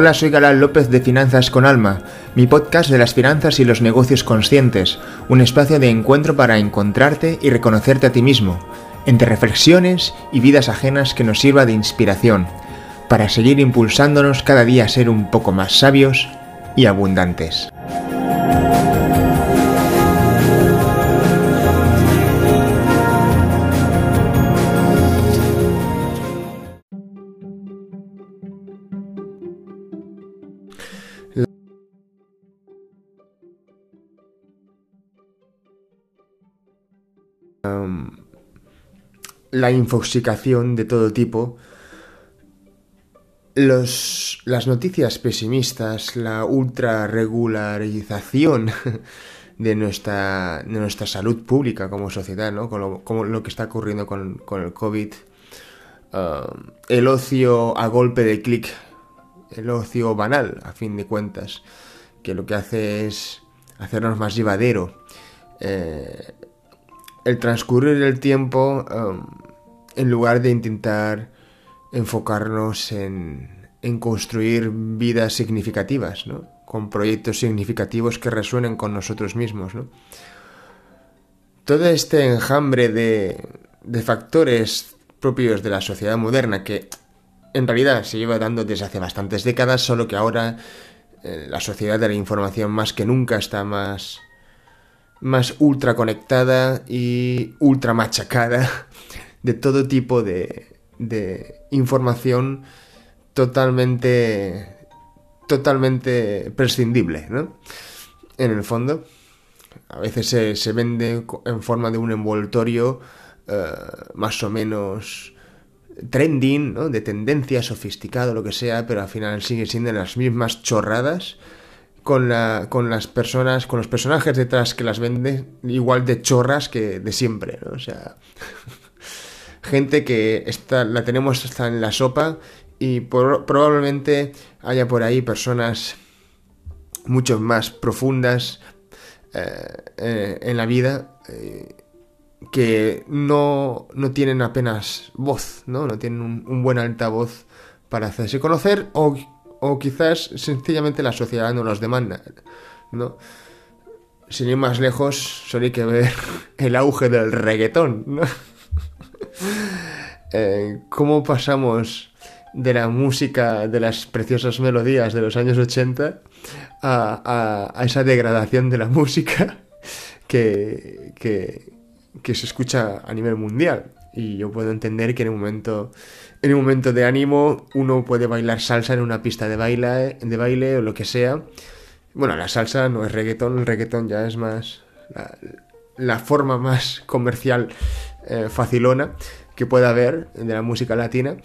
Hola, soy Galán López de Finanzas con Alma, mi podcast de las finanzas y los negocios conscientes, un espacio de encuentro para encontrarte y reconocerte a ti mismo, entre reflexiones y vidas ajenas que nos sirva de inspiración, para seguir impulsándonos cada día a ser un poco más sabios y abundantes. La infoxicación de todo tipo, los, las noticias pesimistas, la ultra regularización de nuestra, de nuestra salud pública como sociedad, ¿no? Con lo, lo que está ocurriendo con, con el COVID, um, el ocio a golpe de clic, el ocio banal, a fin de cuentas, que lo que hace es hacernos más llevadero. Eh, el transcurrir del tiempo, um, en lugar de intentar enfocarnos en, construir vidas significativas, con proyectos significativos que resuenen con nosotros mismos. Todo este enjambre de, de factores propios de la sociedad moderna que en realidad se lleva dando desde hace bastantes décadas, solo que ahora eh, la sociedad de la información más que nunca está más más ultra conectada y ultra machacada de todo tipo de, información totalmente totalmente prescindible, ¿no? En el fondo, a veces se, se vende en forma de un envoltorio eh, más o menos trending, ¿no? De tendencia, sofisticado, lo que sea, pero al final sigue siendo las mismas chorradas con, la, con las personas, con los personajes detrás que las vende, igual de chorras que de siempre, ¿no? O sea, gente que está, la tenemos hasta en la sopa y probablemente haya por ahí personas mucho más profundas eh, eh, en la vida eh, que no, no, tienen apenas voz, ¿no? No tienen un, un buen altavoz para hacerse conocer o o quizás sencillamente la sociedad no los demanda, ¿no? Sin ir más lejos, solo hay que ver el auge del reggaetón, ¿no? Eh, ¿Cómo pasamos de la música, de las preciosas melodías de los años 80 a, esa degradación de la música que, que, que se escucha a nivel mundial? Y yo puedo entender que en un momento en un momento de ánimo uno puede bailar salsa en una pista de baile, de baile o lo que sea. Bueno, la salsa no es reggaetón, el reggaetón ya es más la, forma más comercial eh, facilona que pueda haber de la música latina.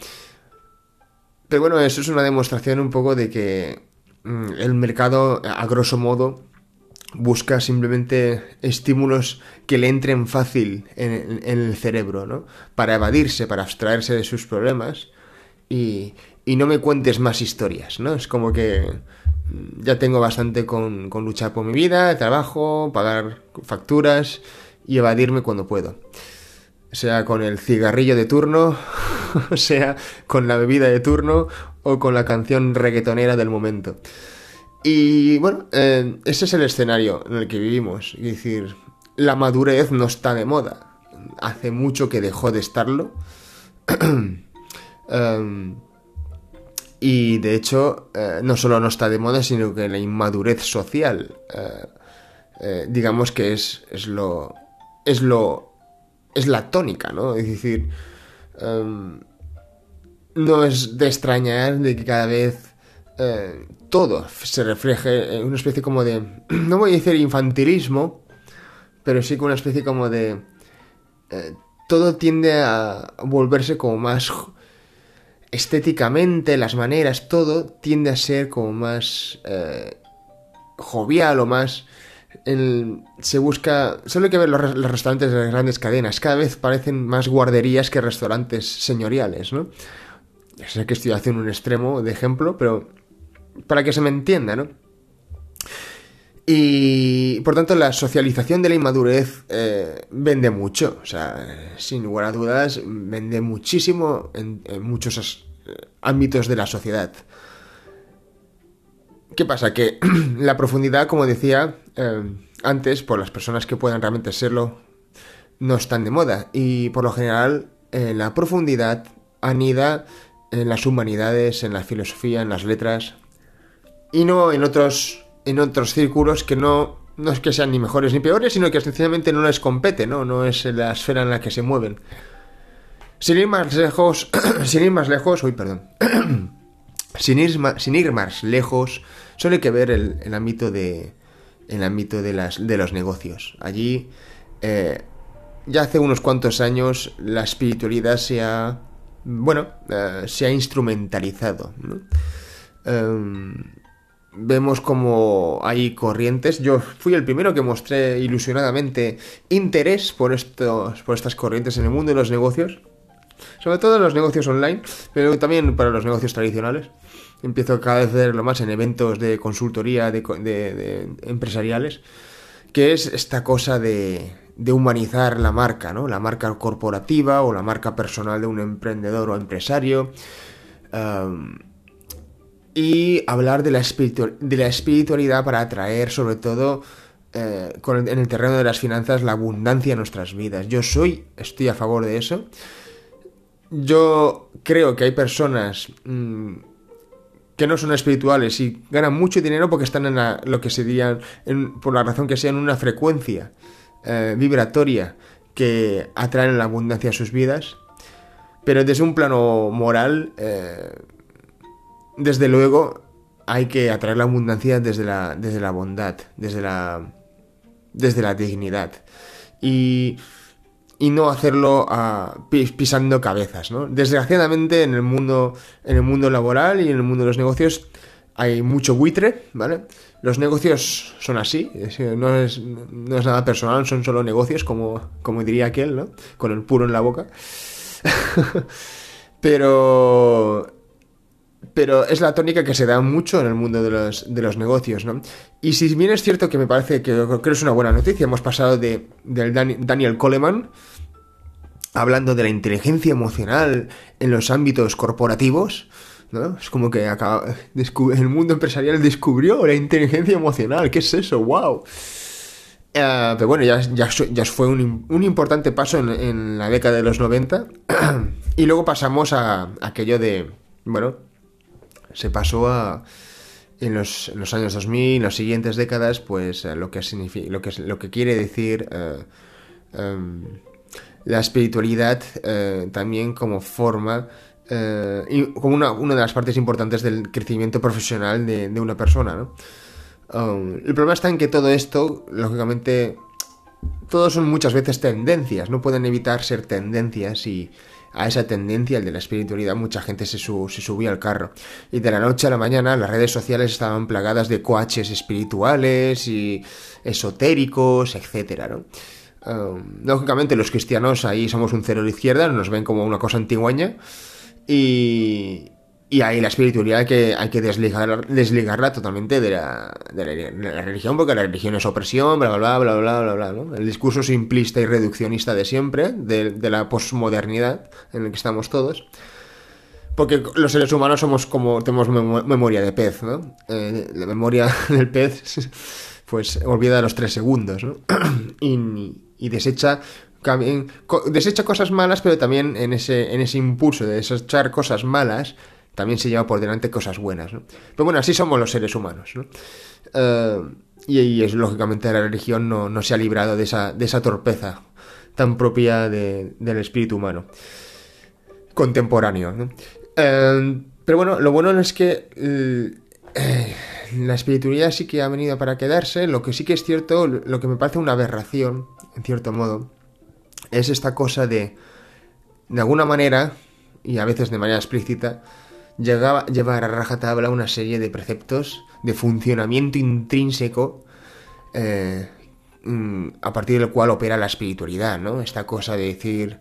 Pero bueno, eso es una demostración un poco de que mm, el mercado, a grosso modo, busca simplemente estímulos que le entren fácil en, el cerebro, ¿no? Para evadirse, para abstraerse de sus problemas y, y, no me cuentes más historias, ¿no? Es como que ya tengo bastante con, con luchar por mi vida, trabajo, pagar facturas y evadirme cuando puedo. Sea con el cigarrillo de turno, sea con la bebida de turno o con la canción reggaetonera del momento. Y bueno, eh, ese es el escenario en el que vivimos. Es decir, la madurez no está de moda. Hace mucho que dejó de estarlo. Em, y de hecho, eh, no solo no está de moda, sino que la inmadurez social, eh, digamos que es, es lo. es lo. es la tónica, ¿no? Es decir. Em, no es de extrañar de que cada vez eh, todo se refleje en una especie como de, no voy a decir infantilismo, pero sí con una especie como de... Eh, todo tiende a volverse como más estéticamente, las maneras, todo tiende a ser como más eh, jovial o más... se busca... Solo hay que ver los, restaurantes de las grandes cadenas. Cada vez parecen más guarderías que restaurantes señoriales, ¿no? Sé que estoy haciendo un extremo de ejemplo, pero para que se me entienda, ¿no? Y por tanto la socialización de la inmadurez eh, vende mucho, o sea, sin lugar a dudas, vende muchísimo en, muchos eh, ámbitos de la sociedad. ¿Qué pasa? Que la profundidad, como decía eh, antes, por las personas que puedan realmente serlo, no están de moda. Y por lo general, la profundidad anida en las humanidades, en la filosofía, en las letras, y no en otros, en otros círculos que no, no es que sean ni mejores ni peores, sino que sencillamente no les compete, ¿no? No es la esfera en la que se mueven. Sin ir más lejos, sin ir más lejos, uy, perdón. sin, ir sin ir más lejos, solo hay que ver el, ámbito de el ámbito de, las, de los negocios. Allí, eh, ya hace unos cuantos años, la espiritualidad se ha, bueno, eh, se ha instrumentalizado. Em, vemos como hay corrientes. Yo fui el primero que mostré ilusionadamente interés por, estos, por estas corrientes en el mundo de los negocios. Sobre todo en los negocios online, pero también para los negocios tradicionales. Empiezo cada vez a verlo más en eventos de consultoría de, empresariales, que es esta cosa de, humanizar la marca, ¿no? La marca corporativa o la marca personal de un emprendedor o empresario. Y hablar de la, la espiritualidad para atraer sobre todo eh, en el terreno de las finanzas la abundancia en nuestras vidas. Yo soy, estoy a favor de eso yo creo que hay personas mm, que no son espirituales y ganan mucho dinero porque están en lo que sería, por la razón que sea, en una frecuencia eh, vibratoria que atraen la abundancia a sus vidas. Pero desde un plano moral, eh, desde luego, hay que atraer la abundancia desde la, desde la bondad, desde la, desde la dignidad. Y y no hacerlo ah, pisando cabezas, ¿no? Desgraciadamente en el mundo en el mundo laboral y en el mundo de los negocios hay mucho buitre, ¿vale? Los negocios son así, no es, no es nada personal, son solo negocios, como, como diría aquel, ¿no? Con el puro en la boca. pero pero es la tónica que se da mucho en el mundo de los, de los negocios, ¿no? Y si bien es cierto que me parece que creo que es una buena noticia, hemos pasado de, del Daniel Coleman hablando de la inteligencia emocional en los ámbitos corporativos, ¿no? Es como que acaba, el mundo empresarial descubrió la inteligencia emocional, ¿qué es eso? ¡Wow! Eh, pero bueno, ya, ya, fue un, un, importante paso en, en, la década de los 90 y luego pasamos a aquello de, bueno, se pasó a en los, años 2000, en las siguientes décadas, pues eh, lo que lo que lo que quiere decir eh, em, la espiritualidad eh, también como forma y como una, una, de las partes importantes del crecimiento profesional de, de una persona, ¿no? Um, el problema está en que todo esto, lógicamente, todos son muchas veces tendencias, no pueden evitar ser tendencias y a esa tendencia, el de la espiritualidad, mucha gente se, se subía al carro. Y de la noche a la mañana las redes sociales estaban plagadas de coaches espirituales y esotéricos, etcétera, ¿no? Um, lógicamente los cristianos ahí somos un cero a la izquierda, nos ven como una cosa antigüeña y, y ahí la espiritualidad que, hay que desligar, desligarla totalmente de la, de, la, religión, porque la religión es opresión, bla, bla, bla, bla, bla, bla, ¿no? El discurso simplista y reduccionista de siempre, de, de la posmodernidad en el que estamos todos. Porque los seres humanos somos como, tenemos memoria de pez, ¿no? Eh, la memoria del pez, pues olvida los tres segundos, ¿no? y, y desecha desecha cosas malas, pero también en ese, en ese impulso de desechar cosas malas, también se lleva por delante cosas buenas, ¿no? Pero bueno, así somos los seres humanos, ¿no? Eh, y, es lógicamente la religión no, se ha librado de esa, de esa torpeza tan propia del espíritu humano contemporáneo, ¿no? Eh, pero bueno, lo bueno es que eh, la espiritualidad sí que ha venido para quedarse, lo que sí que es cierto, lo que me parece una aberración, en cierto modo, es esta cosa de, de alguna manera, y a veces de manera explícita, llegaba, llevar a rajatabla una serie de preceptos de funcionamiento intrínseco eh, mm, a partir del cual opera la espiritualidad, ¿no? Esta cosa de decir,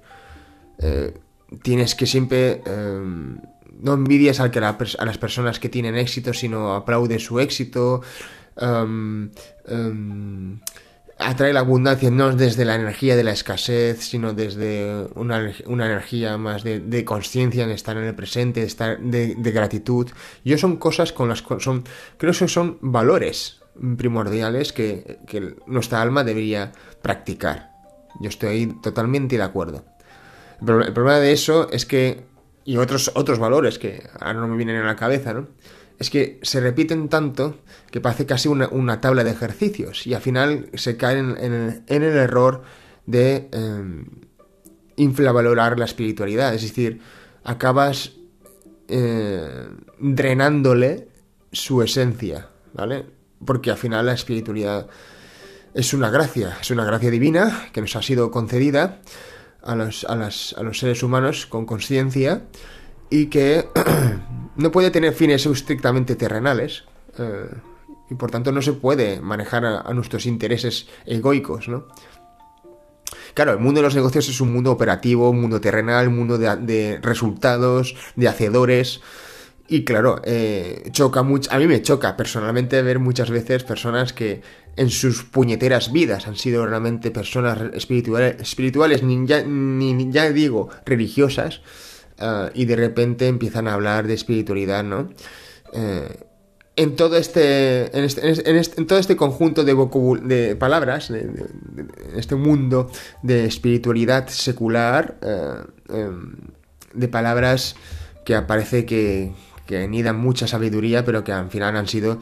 eh, tienes que siempre... Eh, no envidias al que a las personas que tienen éxito, sino aplaude su éxito. Em, em, atrae la abundancia no desde la energía de la escasez, sino desde una, energía más de, de conciencia, de estar en el presente, de, estar, de, gratitud. Yo son cosas con las que son, creo que son valores primordiales que, que nuestra alma debería practicar. Yo estoy totalmente de acuerdo. Pero el problema de eso es que, y otros, otros valores que ahora no me vienen a la cabeza, ¿no? Es que se repiten tanto que parece casi una, tabla de ejercicios y al final se caen en, el error de eh, infravalorar la espiritualidad. Es decir, acabas eh, drenándole su esencia, ¿vale? Porque al final la espiritualidad es una gracia, es una gracia divina que nos ha sido concedida a los, a los seres humanos con conciencia y que no puede tener fines estrictamente terrenales eh, y por tanto no se puede manejar a, nuestros intereses egoicos, ¿no? Claro, el mundo de los negocios es un mundo operativo, un mundo terrenal, un mundo de, resultados, de hacedores. Y claro, eh, choca mucho. A mí me choca personalmente ver muchas veces personas que en sus puñeteras vidas han sido realmente personas espirituales, espirituales ni, ya, ni ya digo religiosas, Ah, y de repente empiezan a hablar de espiritualidad, ¿no? Eh, en todo este en, este, este, en, todo este conjunto de, de palabras, en este mundo de espiritualidad secular, eh, em, de palabras que aparece que, que anidan mucha sabiduría, pero que al final han sido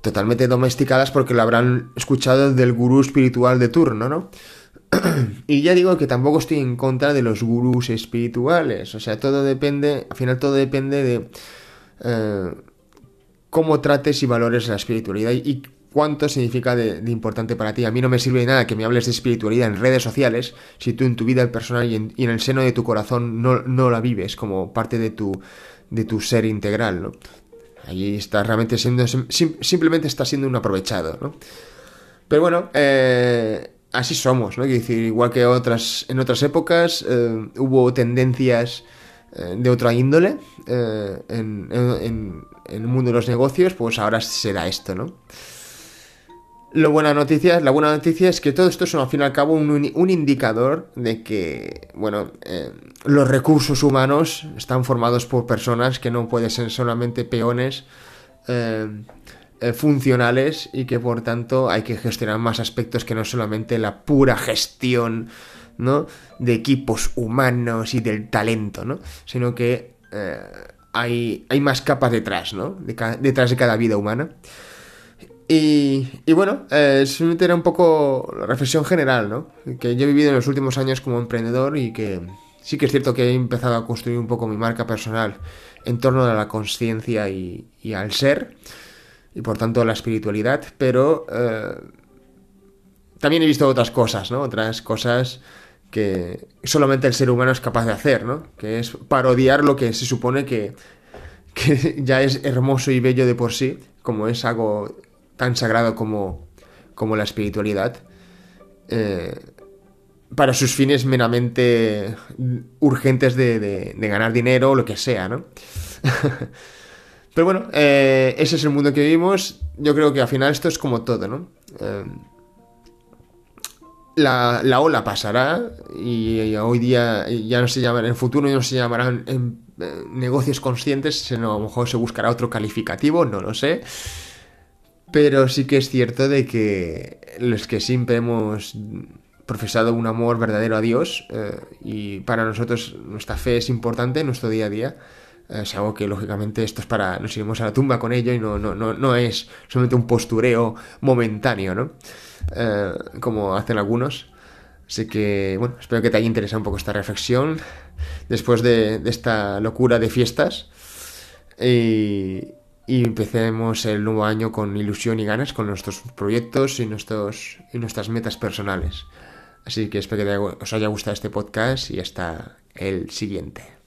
totalmente domesticadas porque lo habrán escuchado del gurú espiritual de turno, ¿no? y ya digo que tampoco estoy en contra de los gurús espirituales. O sea, todo depende, al final todo depende de eh, cómo trates y valores la espiritualidad y, cuánto significa de, importante para ti. A mí no me sirve de nada que me hables de espiritualidad en redes sociales si tú en tu vida personal y en, el seno de tu corazón no, la vives como parte de tu, de tu ser integral, ¿no? Allí estás realmente siendo, simplemente estás siendo un aprovechado, ¿no? Pero bueno, eh, así somos, ¿no? decir, igual que otras, en otras épocas eh, hubo tendencias eh, de otra índole eh, en, el mundo de los negocios, pues ahora se da esto, ¿no? Lo buena noticia, la buena noticia es que todo esto es al fin y al cabo un, indicador de que, bueno, los recursos humanos están formados por personas que no pueden ser solamente peones funcionales y que por tanto hay que gestionar más aspectos que no solamente la pura gestión ¿no? de equipos humanos y del talento, ¿no? sino que eh, hay, hay, más capas detrás, ¿no? detrás de cada vida humana. Y, bueno, eh, era un poco la reflexión general, ¿no? Que yo he vivido en los últimos años como emprendedor y que sí que es cierto que he empezado a construir un poco mi marca personal en torno a la conciencia y, al ser y por tanto la espiritualidad, pero eh, también he visto otras cosas, ¿no? Otras cosas que solamente el ser humano es capaz de hacer, ¿no? Que es parodiar lo que se supone que, que ya es hermoso y bello de por sí, como es algo tan sagrado como, como la espiritualidad, eh, para sus fines meramente urgentes de, de, de ganar dinero o lo que sea, ¿no? Pero bueno, eh, ese es el mundo que vivimos. Yo creo que al final esto es como todo, ¿no? Eh, la, ola pasará y, hoy día ya no se llamará, en el futuro ya no se llamarán eh, negocios conscientes, sino a lo mejor se buscará otro calificativo, no lo sé. Pero sí que es cierto de que los que siempre hemos profesado un amor verdadero a Dios y para nosotros nuestra fe es importante en nuestro día a día, es algo que lógicamente esto es para nos iremos a la tumba con ello y no, no, no, no es solamente un postureo momentáneo, ¿no? Eh, como hacen algunos. Así que, bueno, espero que te haya interesado un poco esta reflexión después de, esta locura de fiestas. Y, empecemos el nuevo año con ilusión y ganas con nuestros proyectos y, nuestros, y nuestras metas personales. Así que espero que os haya gustado este podcast y hasta el siguiente.